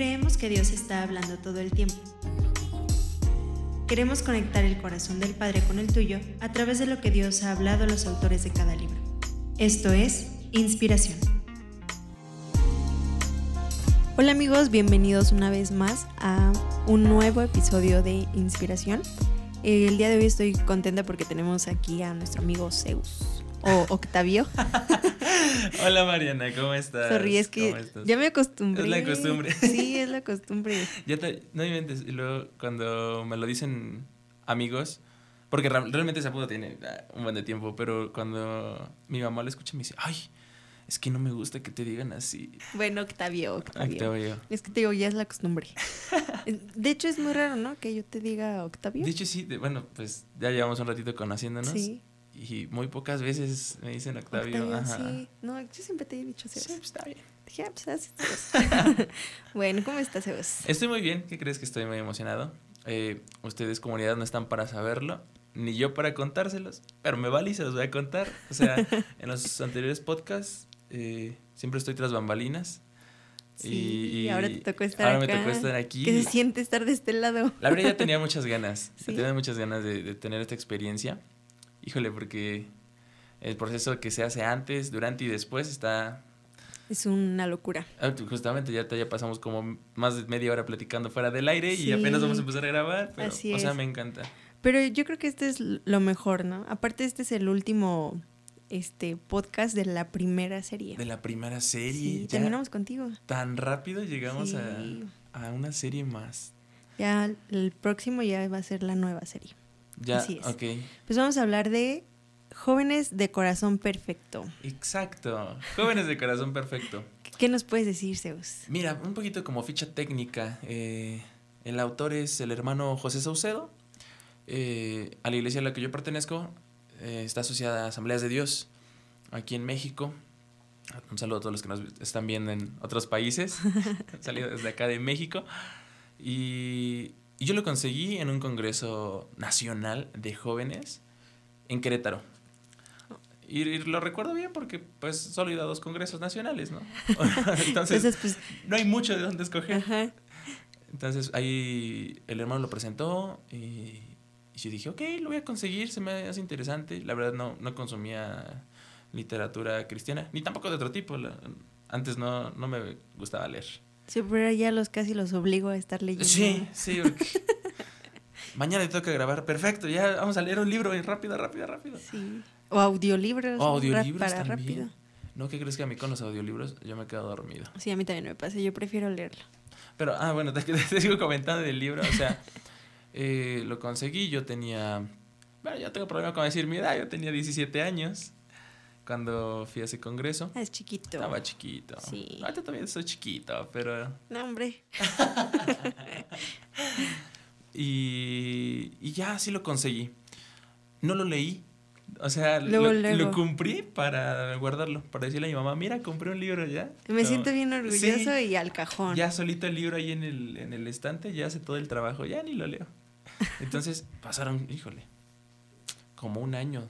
Creemos que Dios está hablando todo el tiempo. Queremos conectar el corazón del Padre con el tuyo a través de lo que Dios ha hablado a los autores de cada libro. Esto es Inspiración. Hola amigos, bienvenidos una vez más a un nuevo episodio de Inspiración. El día de hoy estoy contenta porque tenemos aquí a nuestro amigo Zeus o Octavio. Hola Mariana, ¿cómo estás? Sorry, es que ya me acostumbré. Es la costumbre. Sí, la costumbre. ya te, no inventes. Y luego cuando me lo dicen amigos, porque realmente ese apodo tiene ah, un buen de tiempo, pero cuando mi mamá lo escucha me dice, ay, es que no me gusta que te digan así. Bueno, Octavio, Octavio. Octavio. Es que te digo, ya es la costumbre. De hecho, es muy raro, ¿no? Que yo te diga Octavio. De hecho, sí. bueno, pues ya llevamos un ratito conociéndonos. Sí. Y muy pocas veces me dicen Octavio. Ajá. Sí, no, yo siempre te he dicho Sebas. Sí, pues está bien. Dije, ah, pues bueno, ¿cómo estás, Sebas? Estoy muy bien, ¿qué crees que estoy muy emocionado? Eh, ustedes, comunidad, no están para saberlo, ni yo para contárselos, pero me vale y se los voy a contar. O sea, en los anteriores podcasts eh, siempre estoy tras bambalinas. y, ahora te tocó estar ahora me tocó estar aquí. ¿Qué se siente estar de este lado? La verdad ya tenía muchas ganas, tenía muchas ganas de, de tener esta experiencia híjole, porque el proceso que se hace antes, durante y después está... Es una locura. Ah, justamente ya, ya pasamos como más de media hora platicando fuera del aire y apenas vamos a empezar a grabar, pero, o sea, me encanta. Pero yo creo que este es lo mejor, ¿no? Aparte este es el último este podcast de la primera serie. De la primera serie. Sí, terminamos contigo. Tan rápido llegamos a, a una serie más. Ya el próximo ya va a ser la nueva serie. Ya, Así ok. Pues vamos a hablar de jóvenes de corazón perfecto. Exacto, jóvenes de corazón perfecto. ¿Qué nos puedes decir, Zeus? Mira, un poquito como ficha técnica. Eh, el autor es el hermano José Saucedo. Eh, a la iglesia a la que yo pertenezco eh, está asociada a Asambleas de Dios aquí en México. Un saludo a todos los que nos están viendo en otros países. salido desde acá de México. Y y yo lo conseguí en un congreso nacional de jóvenes en Querétaro. Y, lo recuerdo bien porque pues solo he ido a dos congresos nacionales, ¿no? Entonces, pues, no hay mucho de dónde escoger. Entonces ahí el hermano lo presentó y, yo dije, ok, lo voy a conseguir, se me hace interesante. La verdad no, no consumía literatura cristiana, ni tampoco de otro tipo. antes no, no me gustaba leer. Sí, pero ya los casi los obligo a estar leyendo. Sí, sí. Mañana te toca grabar. Perfecto, ya vamos a leer un libro y rápido, rápido, rápido. Sí. O audiolibros. O audiolibros para rápido. ¿No? ¿Qué crees que a mí con los audiolibros yo me quedo dormido? Sí, a mí también me pasa. Yo prefiero leerlo. Pero, ah, bueno, te, te sigo comentando del libro. O sea, eh, lo conseguí. Yo tenía. Bueno, ya tengo problema con decir mi edad. Yo tenía 17 años cuando fui a ese congreso. Ah, es chiquito. Estaba chiquito. Sí. Ahorita también soy chiquito, pero... No, hombre. y, y ya así lo conseguí. No lo leí. O sea, lo, cumplí para guardarlo, para decirle a mi mamá, mira, compré un libro ya. Me siento bien orgulloso y al cajón. Ya solito el libro ahí en el, en el estante, ya hace todo el trabajo, ya ni lo leo. Entonces pasaron, híjole, como un año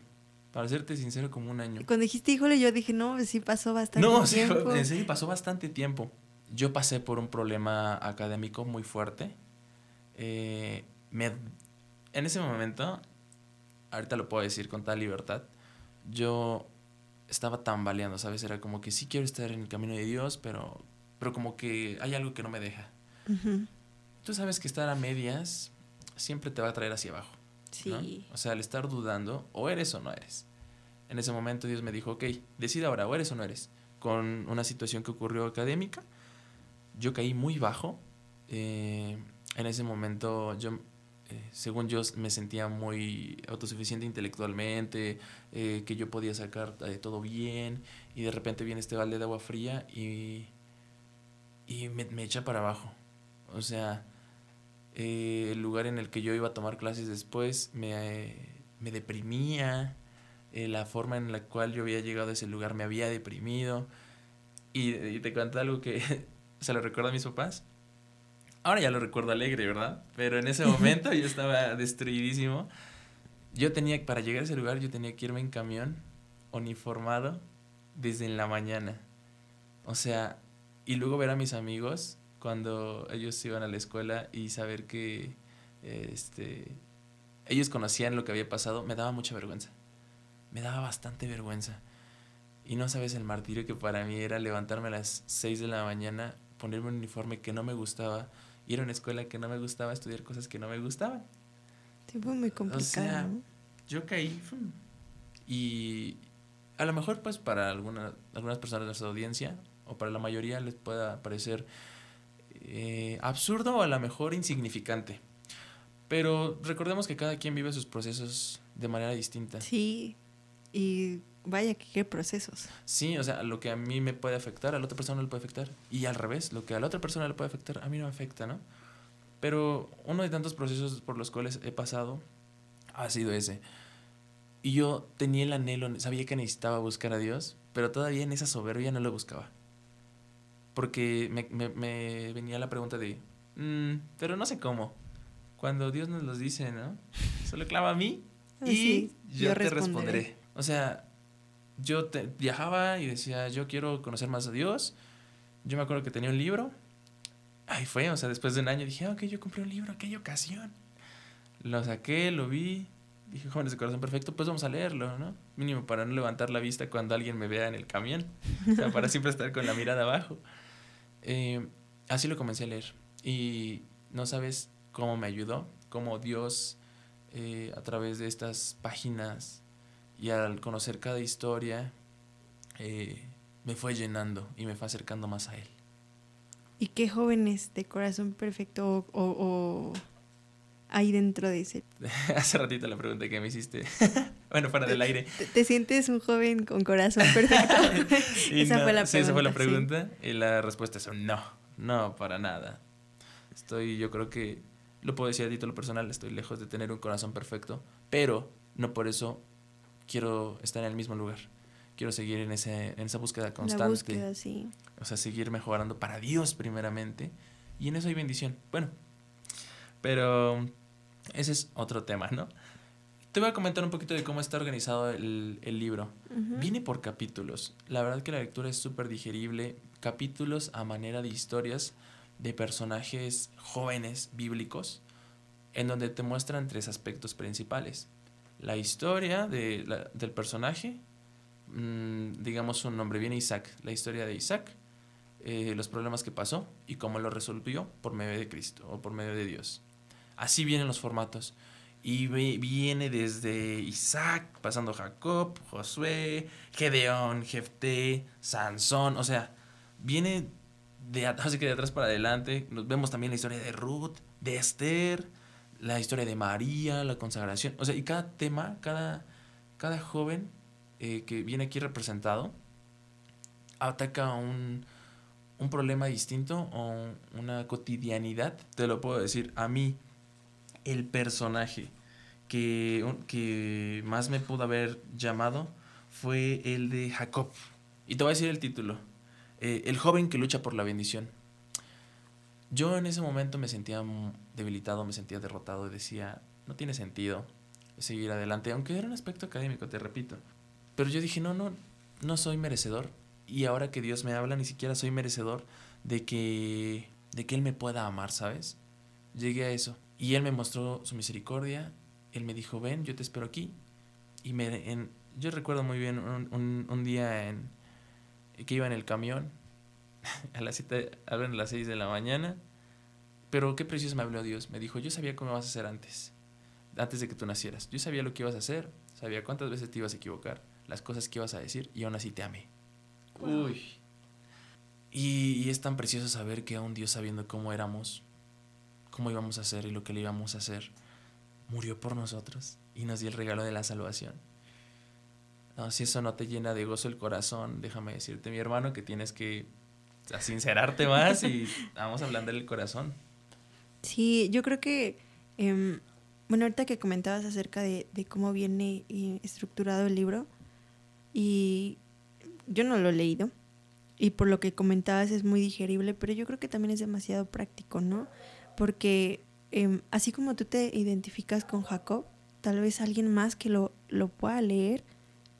para serte sincero, como un año. Cuando dijiste, híjole, yo dije, no, sí pasó bastante tiempo. No, sí, en serio, pasó bastante tiempo. Yo pasé por un problema académico muy fuerte. Eh, me, en ese momento, ahorita lo puedo decir con tal libertad, yo estaba tambaleando, ¿sabes? Era como que sí quiero estar en el camino de Dios, pero, pero como que hay algo que no me deja. Tú sabes que estar a medias siempre te va a traer hacia abajo. Sí. O sea, al estar dudando, o eres o no eres. En ese momento Dios me dijo, ok, decide ahora, o eres o no eres. Con una situación que ocurrió académica, yo caí muy bajo. Eh, en ese momento yo, eh, según yo, me sentía muy autosuficiente intelectualmente, eh, que yo podía sacar todo bien, y de repente viene este balde de agua fría y, y me, me echa para abajo. O sea, eh, el lugar en el que yo iba a tomar clases después me, me deprimía, eh, la forma en la cual yo había llegado a ese lugar me había deprimido. Y, te cuento algo que se lo recuerdo a mis papás. Ahora ya lo recuerdo alegre, ¿verdad? Pero en ese momento yo estaba destruidísimo. Yo tenía, para llegar a ese lugar, yo tenía que irme en camión, uniformado, desde en la mañana. O sea, y luego ver a mis amigos cuando ellos iban a la escuela y saber que este, ellos conocían lo que había pasado, me daba mucha vergüenza. Me daba bastante vergüenza. Y no sabes el martirio que para mí era levantarme a las 6 de la mañana, ponerme un uniforme que no me gustaba, ir a una escuela que no me gustaba, estudiar cosas que no me gustaban. Sí, fue muy complicado. yo caí. Y a lo mejor, pues, para alguna, algunas personas de nuestra audiencia, o para la mayoría, les pueda parecer eh, absurdo o a lo mejor insignificante. Pero recordemos que cada quien vive sus procesos de manera distinta. Sí, y vaya que qué procesos. Sí, o sea, lo que a mí me puede afectar, a la otra persona no le puede afectar. Y al revés, lo que a la otra persona le puede afectar, a mí no me afecta, ¿no? Pero uno de tantos procesos por los cuales he pasado ha sido ese. Y yo tenía el anhelo, sabía que necesitaba buscar a Dios, pero todavía en esa soberbia no lo buscaba. Porque me, me, venía la pregunta de, mm, pero no sé cómo. Cuando Dios nos los dice, ¿no? Solo clava a mí ah, y yo, te responderé. O sea, yo te, viajaba y decía, yo quiero conocer más a Dios. Yo me acuerdo que tenía un libro. Ahí fue, o sea, después de un año dije, ah, ok, yo compré un libro, aquella ocasión. Lo saqué, lo vi. Dije, jóvenes de corazón perfecto, pues vamos a leerlo, ¿no? Mínimo para no levantar la vista cuando alguien me vea en el camión. O sea, para siempre estar con la mirada abajo. Eh, así lo comencé a leer. Y no sabes cómo me ayudó, cómo Dios, eh, a través de estas páginas y al conocer cada historia, eh, me fue llenando y me fue acercando más a Él. ¿Y qué jóvenes de corazón perfecto o, hay dentro de ese? Hace ratito la pregunta que me hiciste. bueno, fuera del aire. ¿Te, sientes un joven con corazón perfecto? esa fue la pregunta. Sí, esa fue la pregunta. Y la respuesta es un no. No, para nada. Estoy, yo creo que, lo puedo decir a título personal, estoy lejos de tener un corazón perfecto, pero no por eso quiero estar en el mismo lugar. Quiero seguir en, ese, en esa búsqueda constante. La búsqueda, sí. O sea, seguir mejorando para Dios primeramente. Y en eso hay bendición. Bueno, pero ese es otro tema, ¿no? Te voy a comentar un poquito de cómo está organizado el, el libro. Viene por capítulos. La verdad que la lectura es súper digerible. Capítulos a manera de historias de personajes jóvenes bíblicos en donde te muestran tres aspectos principales la historia de, del personaje, mm, digamos su nombre viene Isaac, la historia de Isaac, eh, los problemas que pasó y cómo lo resolvió por medio de Cristo o por medio de Dios. Así vienen los formatos. Y viene desde Isaac, pasando Jacob, Josué, Gedeón, Jefté, Sansón, o sea, viene de, así que de atrás para adelante. Nos vemos también la historia de Ruth, de Esther, la historia de María, la consagración, o sea, y cada tema, cada, cada joven eh, que viene aquí representado ataca un, un problema distinto o una cotidianidad, te lo puedo decir, a mí el personaje que, que más me pudo haber llamado fue el de Jacob. Y te voy a decir el título, eh, El joven que lucha por la bendición. Yo en ese momento me sentía debilitado, me sentía derrotado y decía, no tiene sentido seguir adelante, aunque era un aspecto académico, te repito. Pero yo dije, no, no, no soy merecedor. Y ahora que Dios me habla, ni siquiera soy merecedor de que, de que Él me pueda amar, ¿sabes? Llegué a eso. Y Él me mostró su misericordia. Él me dijo, ven, yo te espero aquí. Y me, yo recuerdo muy bien un, un, día en, que iba en el camión a las 7, a las 6 de la mañana. Pero qué precioso me habló Dios. Me dijo, yo sabía cómo vas a hacer antes, antes de que tú nacieras. Yo sabía lo que ibas a hacer, sabía cuántas veces te ibas a equivocar, las cosas que ibas a decir y aún así te amé. Uy. Y, y, es tan precioso saber que aún Dios sabiendo cómo éramos, cómo íbamos a hacer y lo que le íbamos a hacer, murió por nosotros y nos dio el regalo de la salvación. No, si eso no te llena de gozo el corazón, déjame decirte, mi hermano, que tienes que a sincerarte más y vamos hablando del corazón. Sí, yo creo que, em, bueno, ahorita que comentabas acerca de, cómo viene eh, estructurado el libro, y yo no lo he leído, y por lo que comentabas es muy digerible, pero yo creo que también es demasiado práctico, ¿no? Porque em, así como tú te identificas con Jacob, tal vez alguien más que lo, lo pueda leer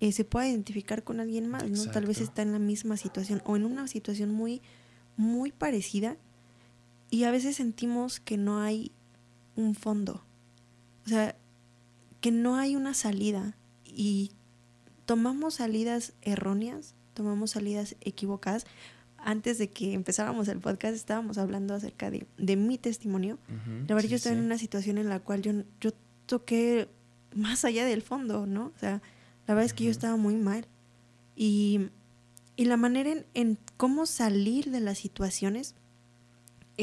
eh, se pueda identificar con alguien más, ¿no? Tal vez está en la misma situación o en una situación muy, muy parecida y a veces sentimos que no hay un fondo. O sea, que no hay una salida y tomamos salidas erróneas, tomamos salidas equivocadas. Antes de que empezáramos el podcast estábamos hablando acerca de, de mi testimonio. Ujú, La verdad sí, yo estaba en sí. una situación en la cual yo, yo toqué más allá del fondo, ¿no? O sea, la verdad es que yo estaba muy mal. Y, y la manera en, en cómo salir de las situaciones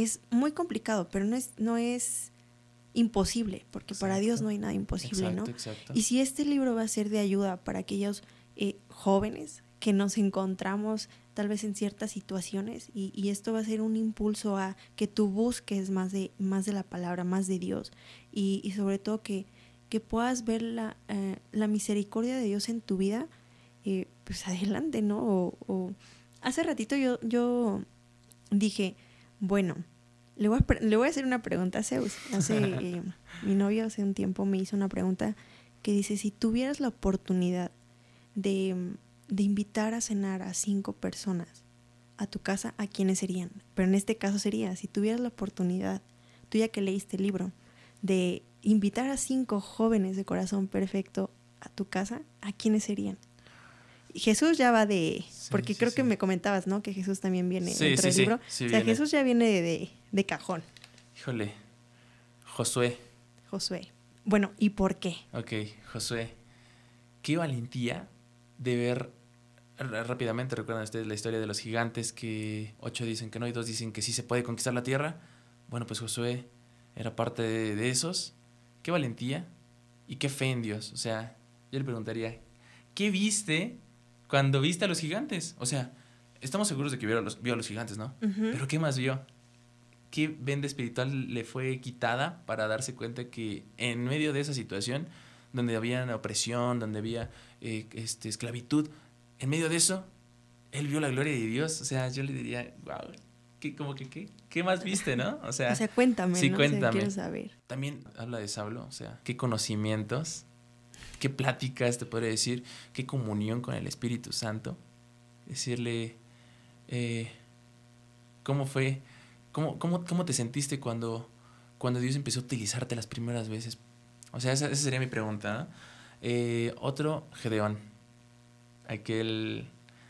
es muy complicado, pero no es, no es imposible, porque para Dios no hay nada imposible, exacto, ¿no? Exacto. Y si este libro va a ser de ayuda para aquellos eh, jóvenes que nos encontramos tal vez en ciertas situaciones y, y esto va a ser un impulso a que tú busques más de, más de la palabra, más de Dios y, y sobre todo que, que puedas ver la, eh, la misericordia de Dios en tu vida, eh, pues adelante, ¿no? O, o- hace ratito yo, yo dije, bueno, le voy, a, le voy a hacer una pregunta a Zeus. Hace, eh, mi novio hace un tiempo me hizo una pregunta que dice, si tuvieras la oportunidad de, de invitar a cenar a cinco personas a tu casa, ¿a quiénes serían? Pero en este caso sería, si tuvieras la oportunidad, tú ya que leíste el libro, de invitar a cinco jóvenes de corazón perfecto a tu casa, ¿a quiénes serían? Jesús ya va de, Sí, porque sí, creo sí. que me comentabas, ¿no? Que Jesús también viene dentro del sí, libro. sí o sea, viene. Jesús ya viene de, de, de cajón, Híjole. Josué. Josué. Bueno, ¿y por qué? Ok, Josué. Qué valentía de ver rápidamente. Recuerdan ustedes la historia de los gigantes que ocho dicen que no y dos dicen que sí se puede conquistar la tierra. Bueno, pues Josué era parte de, de esos. Qué valentía y qué fe en Dios. O sea, yo le preguntaría, ¿qué viste cuando viste a los gigantes? O sea, estamos seguros de que vio a los, vio a los gigantes, ¿no? Ujú. Pero ¿qué más vio? ¿Qué venda espiritual le fue quitada para darse cuenta que en medio de esa situación, donde había opresión, donde había eh, este, esclavitud, en medio de eso, él vio la gloria de Dios? O sea, yo le diría, wow, ¿qué, como que, qué, ¿qué más viste, no? O sea, o sea, cuéntame, sí, ¿no? O sea, cuéntame. quiero saber. también habla de Saulo, o sea, qué conocimientos, qué pláticas, te podría decir, qué comunión con el Espíritu Santo. Decirle, eh, ¿cómo fue? ¿Cómo, cómo, cómo te sentiste cuando, cuando Dios empezó a utilizarte las primeras veces? O sea, esa, esa sería mi pregunta. Eh, otro, Gedeón. Aquel,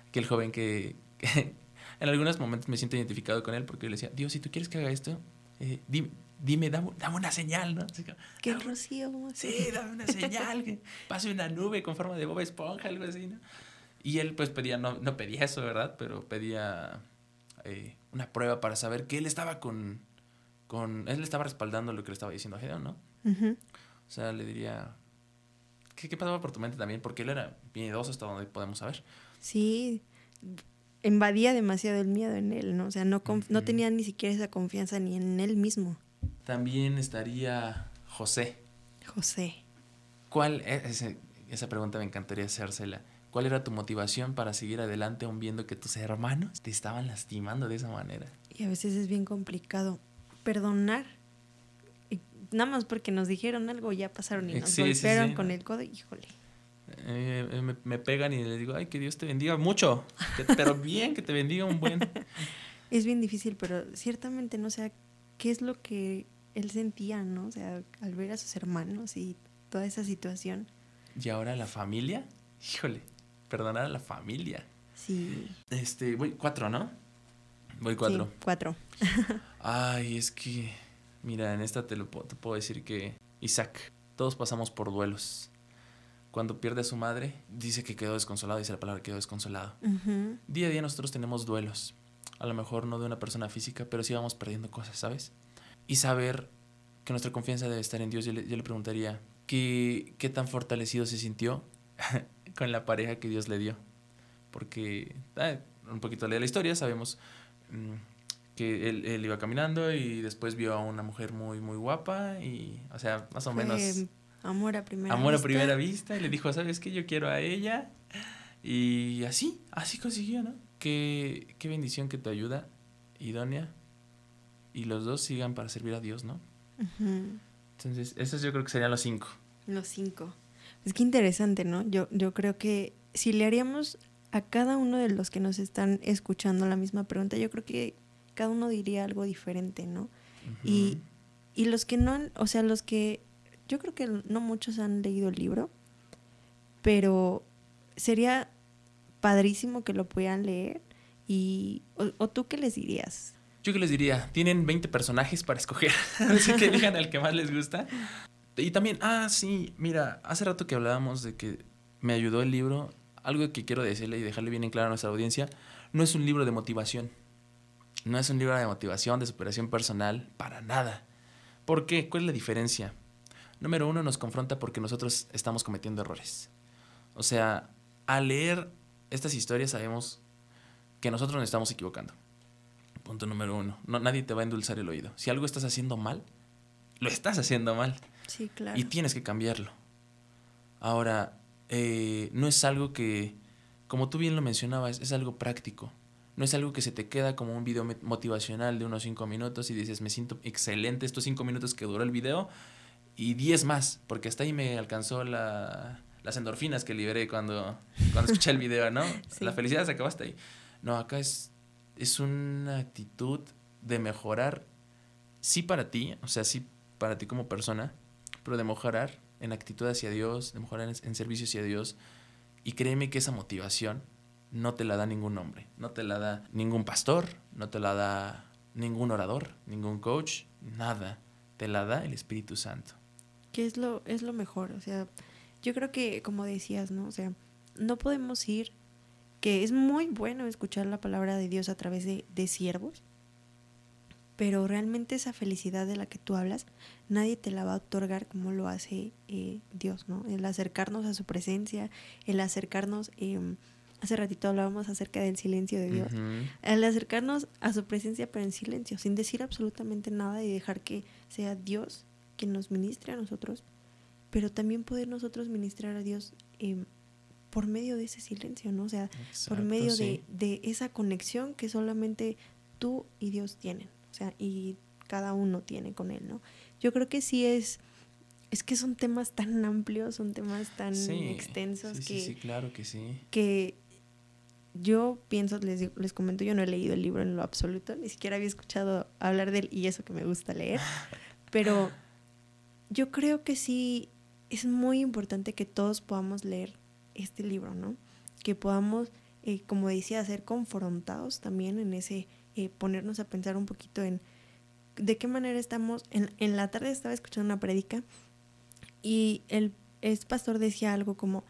aquel joven que, que en algunos momentos me siento identificado con él porque le decía, Dios, si tú quieres que haga esto, eh, dime, dime dame, dame una señal, ¿no? Así como, ¿Qué "Dame- rocío? Sí, dame una señal, que pase una nube con forma de Bob Esponja, algo así, ¿no? Y él pues pedía, no, no pedía eso, ¿verdad? Pero pedía eh, una prueba para saber que él estaba con, con... Él estaba respaldando lo que le estaba diciendo a Gedeón, ¿no? O sea, le diría... ¿Qué, qué pasaba por tu mente también? Porque él era miedoso hasta donde podemos saber. Sí, invadía demasiado el miedo en él, ¿no? O sea, no, no tenía ni siquiera esa confianza ni en él mismo. También estaría José. José. ¿Cuál, e- ese- esa pregunta me encantaría hacérsela. ¿Cuál era tu motivación para seguir adelante aún viendo que tus hermanos te estaban lastimando de esa manera? Y a veces es bien complicado perdonar. Y nada más porque nos dijeron algo, ya pasaron y nos Sí, golpearon sí. con el codo, híjole. Eh, me, me pegan y les digo, ay, que Dios te bendiga mucho, que- pero bien, que te bendiga un buen. Es bien difícil, pero ciertamente no sé qué es lo que él sentía, ¿no? O sea, al ver a sus hermanos y toda esa situación. Y ahora la familia, híjole, perdonar a la familia. Sí. Este, voy cuatro, ¿no? Voy cuatro. Sí, cuatro. Ay, es que, mira, en esta te, lo, te puedo decir que Isaac, todos pasamos por duelos. Cuando pierde a su madre, dice que quedó desconsolado, dice la palabra quedó desconsolado. Día a día nosotros tenemos duelos. A lo mejor no de una persona física, pero sí vamos perdiendo cosas, ¿sabes? Y saber que nuestra confianza debe estar en Dios, yo le, yo le preguntaría, ¿qué, ¿qué tan fortalecido se sintió con la pareja que Dios le dio? Porque, ah, un poquito de la historia, sabemos mm, que él, él iba caminando y después vio a una mujer muy, muy guapa y, o sea, más o Fue menos amor a primera amor a vista. primera vista y le dijo, ¿sabes qué? Yo quiero a ella. Y así, así consiguió, ¿no? Qué, qué bendición que te ayuda, idónea. Y los dos sigan para servir a Dios, ¿no? Entonces, esos yo creo que serían los cinco. Los cinco. Es que interesante, ¿no? Yo, yo creo que si le haríamos a cada uno de los que nos están escuchando la misma pregunta, yo creo que cada uno diría algo diferente, ¿no? y, y los que no, han, o sea, los que, yo creo que no muchos han leído el libro, pero sería padrísimo que lo puedan leer. Y, o, tú qué les dirías? Yo qué les diría, tienen 20 personajes para escoger, así que elijan al que más les gusta. Y también, ah, sí, mira, hace rato que hablábamos de que me ayudó el libro, algo que quiero decirle y dejarle bien en claro a nuestra audiencia, no es un libro de motivación. No es un libro de motivación, de superación personal, para nada. ¿Por qué? ¿Cuál es la diferencia? Número uno, nos confronta porque nosotros estamos cometiendo errores. O sea, al leer estas historias sabemos que nosotros nos estamos equivocando. Punto número uno. No, nadie te va a endulzar el oído. Si algo estás haciendo mal, lo estás haciendo mal. Sí, claro. Y tienes que cambiarlo. Ahora, eh, no es algo que, como tú bien lo mencionabas, es algo práctico. No es algo que se te queda como un video motivacional de unos cinco minutos y dices, me siento excelente estos cinco minutos que duró el video y diez más, porque hasta ahí me alcanzó la, las endorfinas que liberé cuando, cuando escuché el video, ¿no? La felicidad se acabó hasta ahí. No, acá es, es una actitud de mejorar, sí para ti, o sea, sí para ti como persona, pero de mejorar en actitud hacia Dios, de mejorar en, en servicio hacia Dios. Y créeme que esa motivación no te la da ningún hombre, no te la da ningún pastor, no te la da ningún orador, ningún coach, nada. Te la da el Espíritu Santo. Que es lo, es lo mejor, o sea, yo creo que, como decías, ¿no? O sea, no podemos ir, que es muy bueno escuchar la palabra de Dios a través de, de siervos, pero realmente esa felicidad de la que tú hablas, nadie te la va a otorgar como lo hace eh, Dios, ¿no? El acercarnos a su presencia, el acercarnos, em, hace ratito hablábamos acerca del silencio de Dios, el acercarnos a su presencia pero en silencio, sin decir absolutamente nada y dejar que sea Dios quien nos ministre a nosotros pero también poder nosotros ministrar a Dios em, por medio de ese silencio, ¿no? O sea, por medio de, de, esa conexión que solamente tú y Dios tienen, o sea, y cada uno tiene con Él, ¿no? Yo creo que sí es, es que son temas tan amplios, son temas tan extensos que... Sí, claro que sí. Que yo pienso, les, les comento, yo no he leído el libro en lo absoluto, ni siquiera había escuchado hablar de él y eso que me gusta leer, pero yo creo que sí es muy importante que todos podamos leer este libro, ¿no? Que podamos, eh, como decía, ser confrontados también en ese, eh, ponernos a pensar un poquito en de qué manera estamos. En, en la tarde estaba escuchando una prédica y el este pastor decía algo como,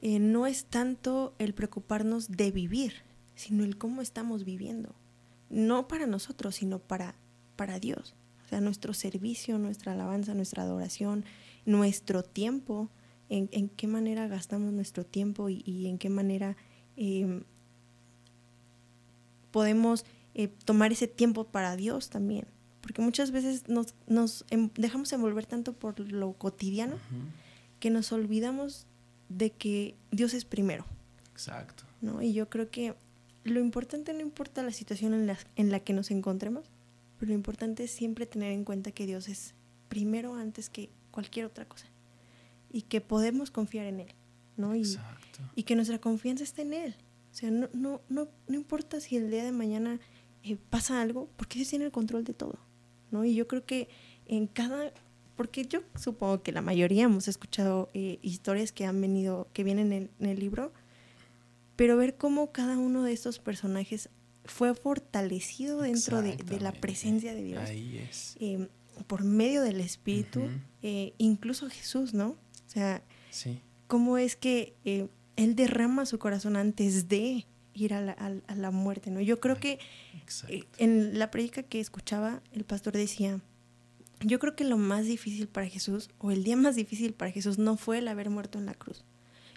eh, no es tanto el preocuparnos de vivir, sino el cómo estamos viviendo. No para nosotros, sino para, para Dios. O sea, nuestro servicio, nuestra alabanza, nuestra adoración, nuestro tiempo, en, en qué manera gastamos nuestro tiempo y, en qué manera em, podemos eh, tomar ese tiempo para Dios también. Porque muchas veces nos, nos em, dejamos envolver tanto por lo cotidiano que nos olvidamos de que Dios es primero. Exacto. ¿no? Y yo creo que lo importante no importa la situación en la, en la que nos encontremos, pero lo importante es siempre tener en cuenta que Dios es primero antes que cualquier otra cosa. Y que podemos confiar en Él, ¿no? Y, y que nuestra confianza está en Él. O sea, no, no, no, no importa si el día de mañana eh, pasa algo, porque Dios tiene el control de todo, ¿no? Y yo creo que en cada... Porque yo supongo que la mayoría hemos escuchado eh, historias que han venido, que vienen en, el libro, pero ver cómo cada uno de estos personajes fue fortalecido dentro de, la presencia de Dios. Ahí es. Em, por medio del Espíritu, eh, incluso Jesús, ¿no? O sea, ¿cómo es que eh, Él derrama su corazón antes de ir a la, muerte, ¿no? Yo creo que eh, en la predica que escuchaba, el pastor decía, yo creo que lo más difícil para Jesús, o el día más difícil para Jesús, no fue el haber muerto en la cruz.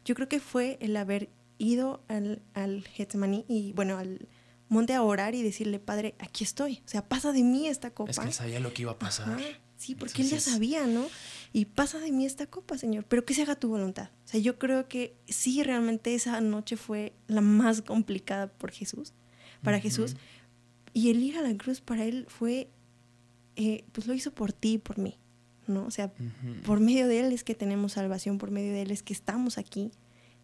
Yo creo que fue el haber ido al, al Getsemaní y, bueno, al, monte a orar y decirle, Padre, aquí estoy. O sea, pasa de mí esta copa. Es que él sabía lo que iba a pasar. Sí, porque él ya sabía, ¿no? Y pasa de mí esta copa, Señor, pero que se haga tu voluntad. O sea, yo creo que sí, realmente esa noche fue la más complicada por Jesús, para Jesús. Y el ir a la cruz para él fue, eh, pues lo hizo por ti y por mí, ¿no? O sea, por medio de él es que tenemos salvación, por medio de él es que estamos aquí,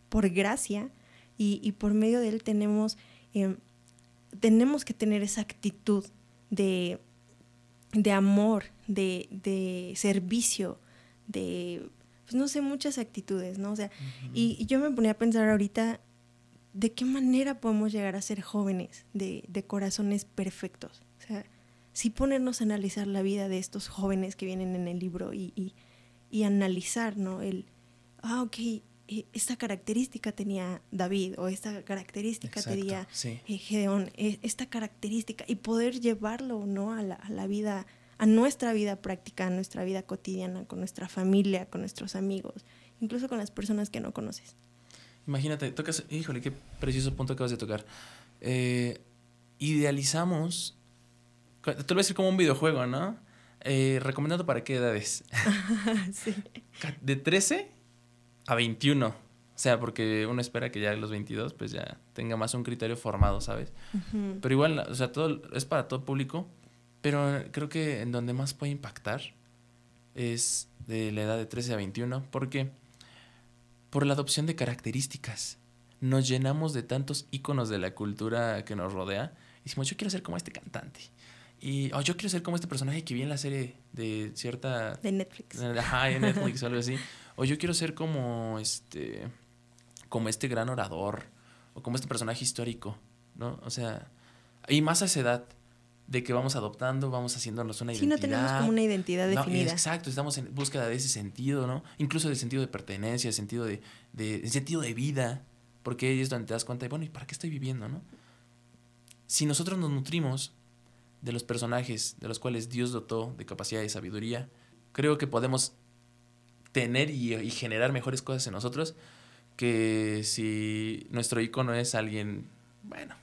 por gracia, y, por medio de él tenemos... Eh, tenemos que tener esa actitud de, de amor, de, de servicio, de, pues no sé, muchas actitudes, ¿no? O sea, y, y yo me ponía a pensar ahorita de qué manera podemos llegar a ser jóvenes de, de corazones perfectos. O sea, sí ponernos a analizar la vida de estos jóvenes que vienen en el libro y, y, y analizar, ¿no? El, ah, ok, esta característica tenía David o esta característica Exacto, tenía sí. eh, Gedeón, eh, esta característica y poder llevarlo, ¿no? A la, a la vida, a nuestra vida práctica, a nuestra vida cotidiana, con nuestra familia, con nuestros amigos, incluso con las personas que no conoces. Imagínate, tocas, híjole, qué precioso punto acabas de tocar. Eh, idealizamos, te lo voy a decir como un videojuego, ¿no? Eh, recomendando para qué edades. sí. De 13 a 21. O sea, porque uno espera que ya a los 22 pues ya tenga más un criterio formado, ¿sabes? Pero igual, o sea, todo es para todo público, pero creo que en donde más puede impactar es de la edad de 13 a 21, porque por la adopción de características nos llenamos de tantos íconos de la cultura que nos rodea y decimos, yo quiero ser como este cantante. Y, o yo quiero ser como este personaje que vi en la serie de cierta De Netflix. Ajá, en Netflix o algo así. O yo quiero ser como este. como este gran orador. O como este personaje histórico. ¿No? O sea. Y más a esa edad. De que vamos adoptando, vamos haciéndonos una Sí, no identidad. tenemos como una identidad No, definida. exacto, estamos en búsqueda de ese sentido, ¿no? Incluso del sentido de pertenencia, el sentido de, de, sentido de vida. Porque ahí es donde te das cuenta de, bueno, ¿y para qué estoy viviendo, no? Si nosotros nos nutrimos de los personajes de los cuales Dios dotó de capacidad de sabiduría, creo que podemos tener y, generar mejores cosas en nosotros que si nuestro icono es alguien, bueno,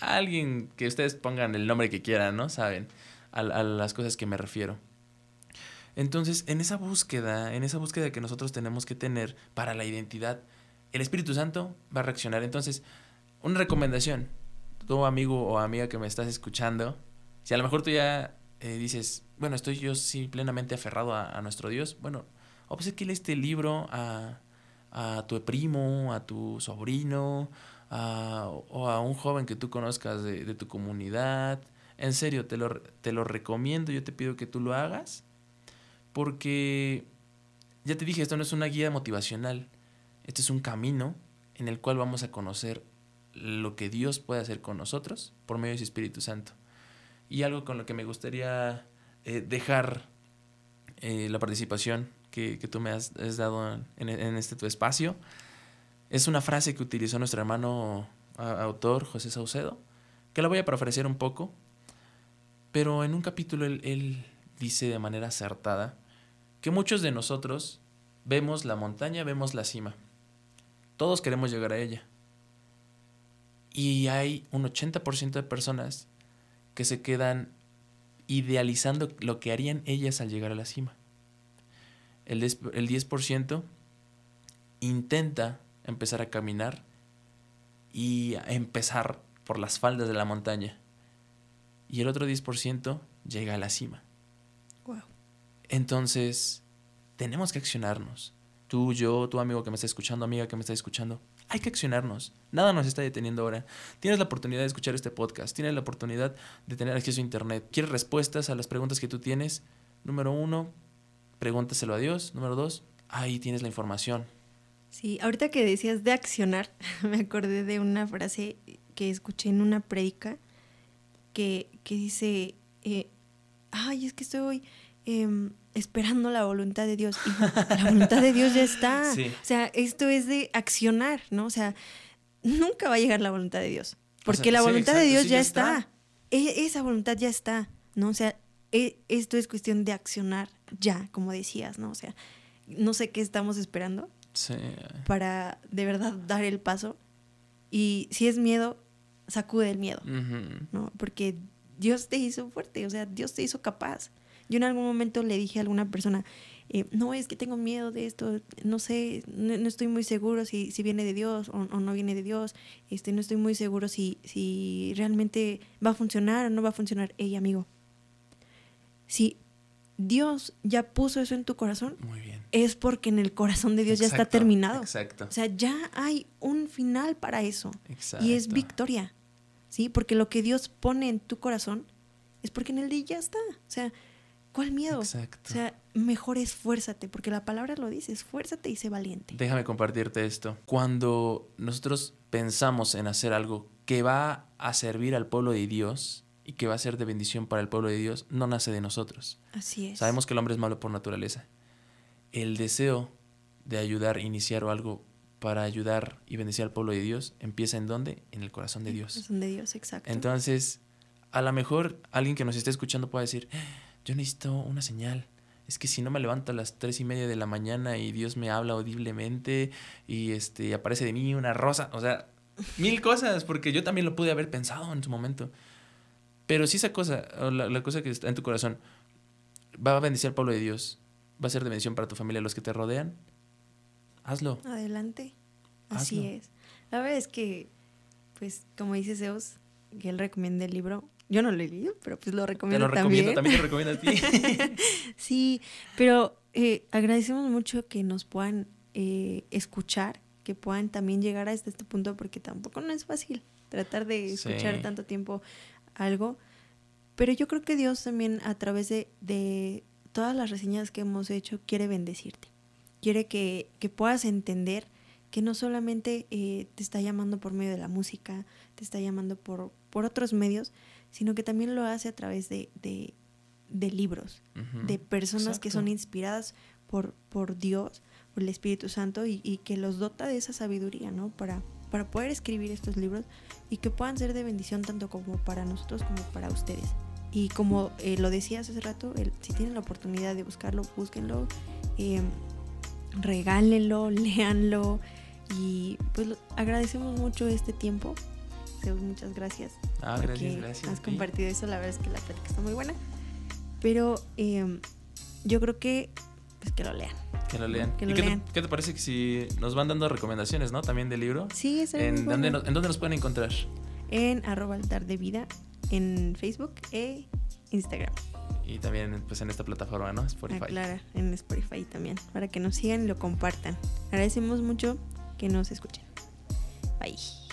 alguien que ustedes pongan el nombre que quieran, ¿no? Saben a, a las cosas que me refiero. Entonces, en esa búsqueda, en esa búsqueda que nosotros tenemos que tener para la identidad, el Espíritu Santo va a reaccionar. Entonces, una recomendación, tú amigo o amiga que me estás escuchando, si a lo mejor tú ya eh, dices, bueno, estoy yo sí plenamente aferrado a, a nuestro Dios, bueno, o pues es que lee este libro a, a tu primo, a tu sobrino, a- o a un joven que tú conozcas de, de tu comunidad. En serio, te lo, te lo recomiendo, yo te pido que tú lo hagas, porque ya te dije, esto no es una guía motivacional, este es un camino en el cual vamos a conocer lo que Dios puede hacer con nosotros por medio de su Espíritu Santo. Y algo con lo que me gustaría eh, dejar eh, la participación que, tú me has, dado en, este tu espacio es una frase que utilizó nuestro hermano autor José Saucedo, que la voy a parafrasear un poco, pero en un capítulo él, él dice de manera acertada que muchos de nosotros vemos la montaña, vemos la cima. Todos queremos llegar a ella. Y hay un 80% de personas que se quedan idealizando lo que harían ellas al llegar a la cima. El 10%, el 10% intenta empezar a caminar y a empezar por las faldas de la montaña. Y el otro 10% llega a la cima. Wow. Entonces, tenemos que accionarnos. Tú, yo, tu amigo que me está escuchando, amiga que me está escuchando, hay que accionarnos. Nada nos está deteniendo ahora. Tienes la oportunidad de escuchar este podcast, tienes la oportunidad de tener acceso a Internet. ¿Quieres respuestas a las preguntas que tú tienes? Número uno, pregúntaselo a Dios. Número dos, ahí tienes la información. Sí, ahorita que decías de accionar, me acordé de una frase que escuché en una predica que, que dice, eh, ay, es que estoy em, esperando la voluntad de Dios. Y la voluntad de Dios ya está. Sí. O sea, esto es de accionar, ¿no? O sea, nunca va a llegar la voluntad de Dios. Porque sea, la sí, voluntad de Dios sí, ya ya está. está. E- esa voluntad ya está, ¿no? O sea, e- esto es cuestión de accionar ya, como decías, ¿no? O sea, no sé qué estamos esperando Sí. para de verdad dar el paso. Y si es miedo, sacude el miedo. ¿no? Porque Dios te hizo fuerte, o sea, Dios te hizo capaz. Yo en algún momento le dije a alguna persona, eh, no, es que tengo miedo de esto, no sé, no, no estoy muy seguro si, si viene de Dios o, o no viene de Dios, este, no estoy muy seguro si, si realmente va a funcionar o no va a funcionar. Ey, amigo, si Dios ya puso eso en tu corazón, Muy bien. es porque en el corazón de Dios ya está terminado. Exacto. O sea, ya hay un final para eso. exacto. Y es victoria. ¿Sí? Porque lo que Dios pone en tu corazón es porque en el día ya está. O sea, ¿cuál miedo? Exacto. O sea, mejor esfuérzate, porque la palabra lo dice, esfuérzate y sé valiente. Déjame compartirte esto. Cuando nosotros pensamos en hacer algo que va a servir al pueblo de Dios y que va a ser de bendición para el pueblo de Dios, no nace de nosotros. Así es. Sabemos que el hombre es malo por naturaleza. El deseo de ayudar, iniciar o algo para ayudar y bendecir al pueblo de Dios empieza en dónde? En el corazón de Dios. Corazón de Dios, exacto. Entonces, a lo mejor alguien que nos esté escuchando puede decir, yo necesito una señal. Es que si no me levanto a las tres y media de la mañana y Dios me habla audiblemente y este aparece de mí una rosa, o sea, mil cosas, porque yo también lo pude haber pensado en su momento. Pero si esa cosa, o la, la cosa que está en tu corazón, va a bendecir al pueblo de Dios, va a ser de bendición para tu familia, los que te rodean, hazlo. Adelante. Así Hazlo. es. La verdad es que, pues, como dice Zeus, que él recomienda el libro. Yo no lo he leído, pero pues lo Te recomiendo lo recomiendo, también. también te recomiendo a ti. sí, pero eh, agradecemos mucho que nos puedan eh, escuchar, que puedan también llegar hasta este punto, porque tampoco no es fácil tratar de escuchar Sí. tanto tiempo algo. Pero yo creo que Dios también a través de, de todas las reseñas que hemos hecho quiere bendecirte. Quiere que, que puedas entender que no solamente eh, te está llamando por medio de la música, te está llamando por, por otros medios, sino que también lo hace a través de, de, de libros, de personas que son inspiradas por, por Dios, por el Espíritu Santo y, y que los dota de esa sabiduría, ¿no? Para, para poder escribir estos libros y que puedan ser de bendición tanto como para nosotros como para ustedes. Y como eh, lo decías hace rato, el- si tienen la oportunidad de buscarlo, búsquenlo, eh, regálenlo, léanlo y pues lo- agradecemos mucho este tiempo. Muchas gracias Ah, gracias, gracias. has compartido eso. La verdad es que la plática está muy buena. Pero eh, yo creo que, pues que lo lean. Que lo lean. Que ¿Y qué. Te, qué te parece que si nos van dando recomendaciones, ¿no? También del libro. Sí, muy ¿En, bueno. dónde nos, ¿En dónde nos pueden encontrar? En arroba altar de vida en Facebook e Instagram. Y también pues en esta plataforma, ¿no? Spotify. Aclara, en Spotify también. Para que nos sigan y lo compartan. Agradecemos mucho que nos escuchen. Bye.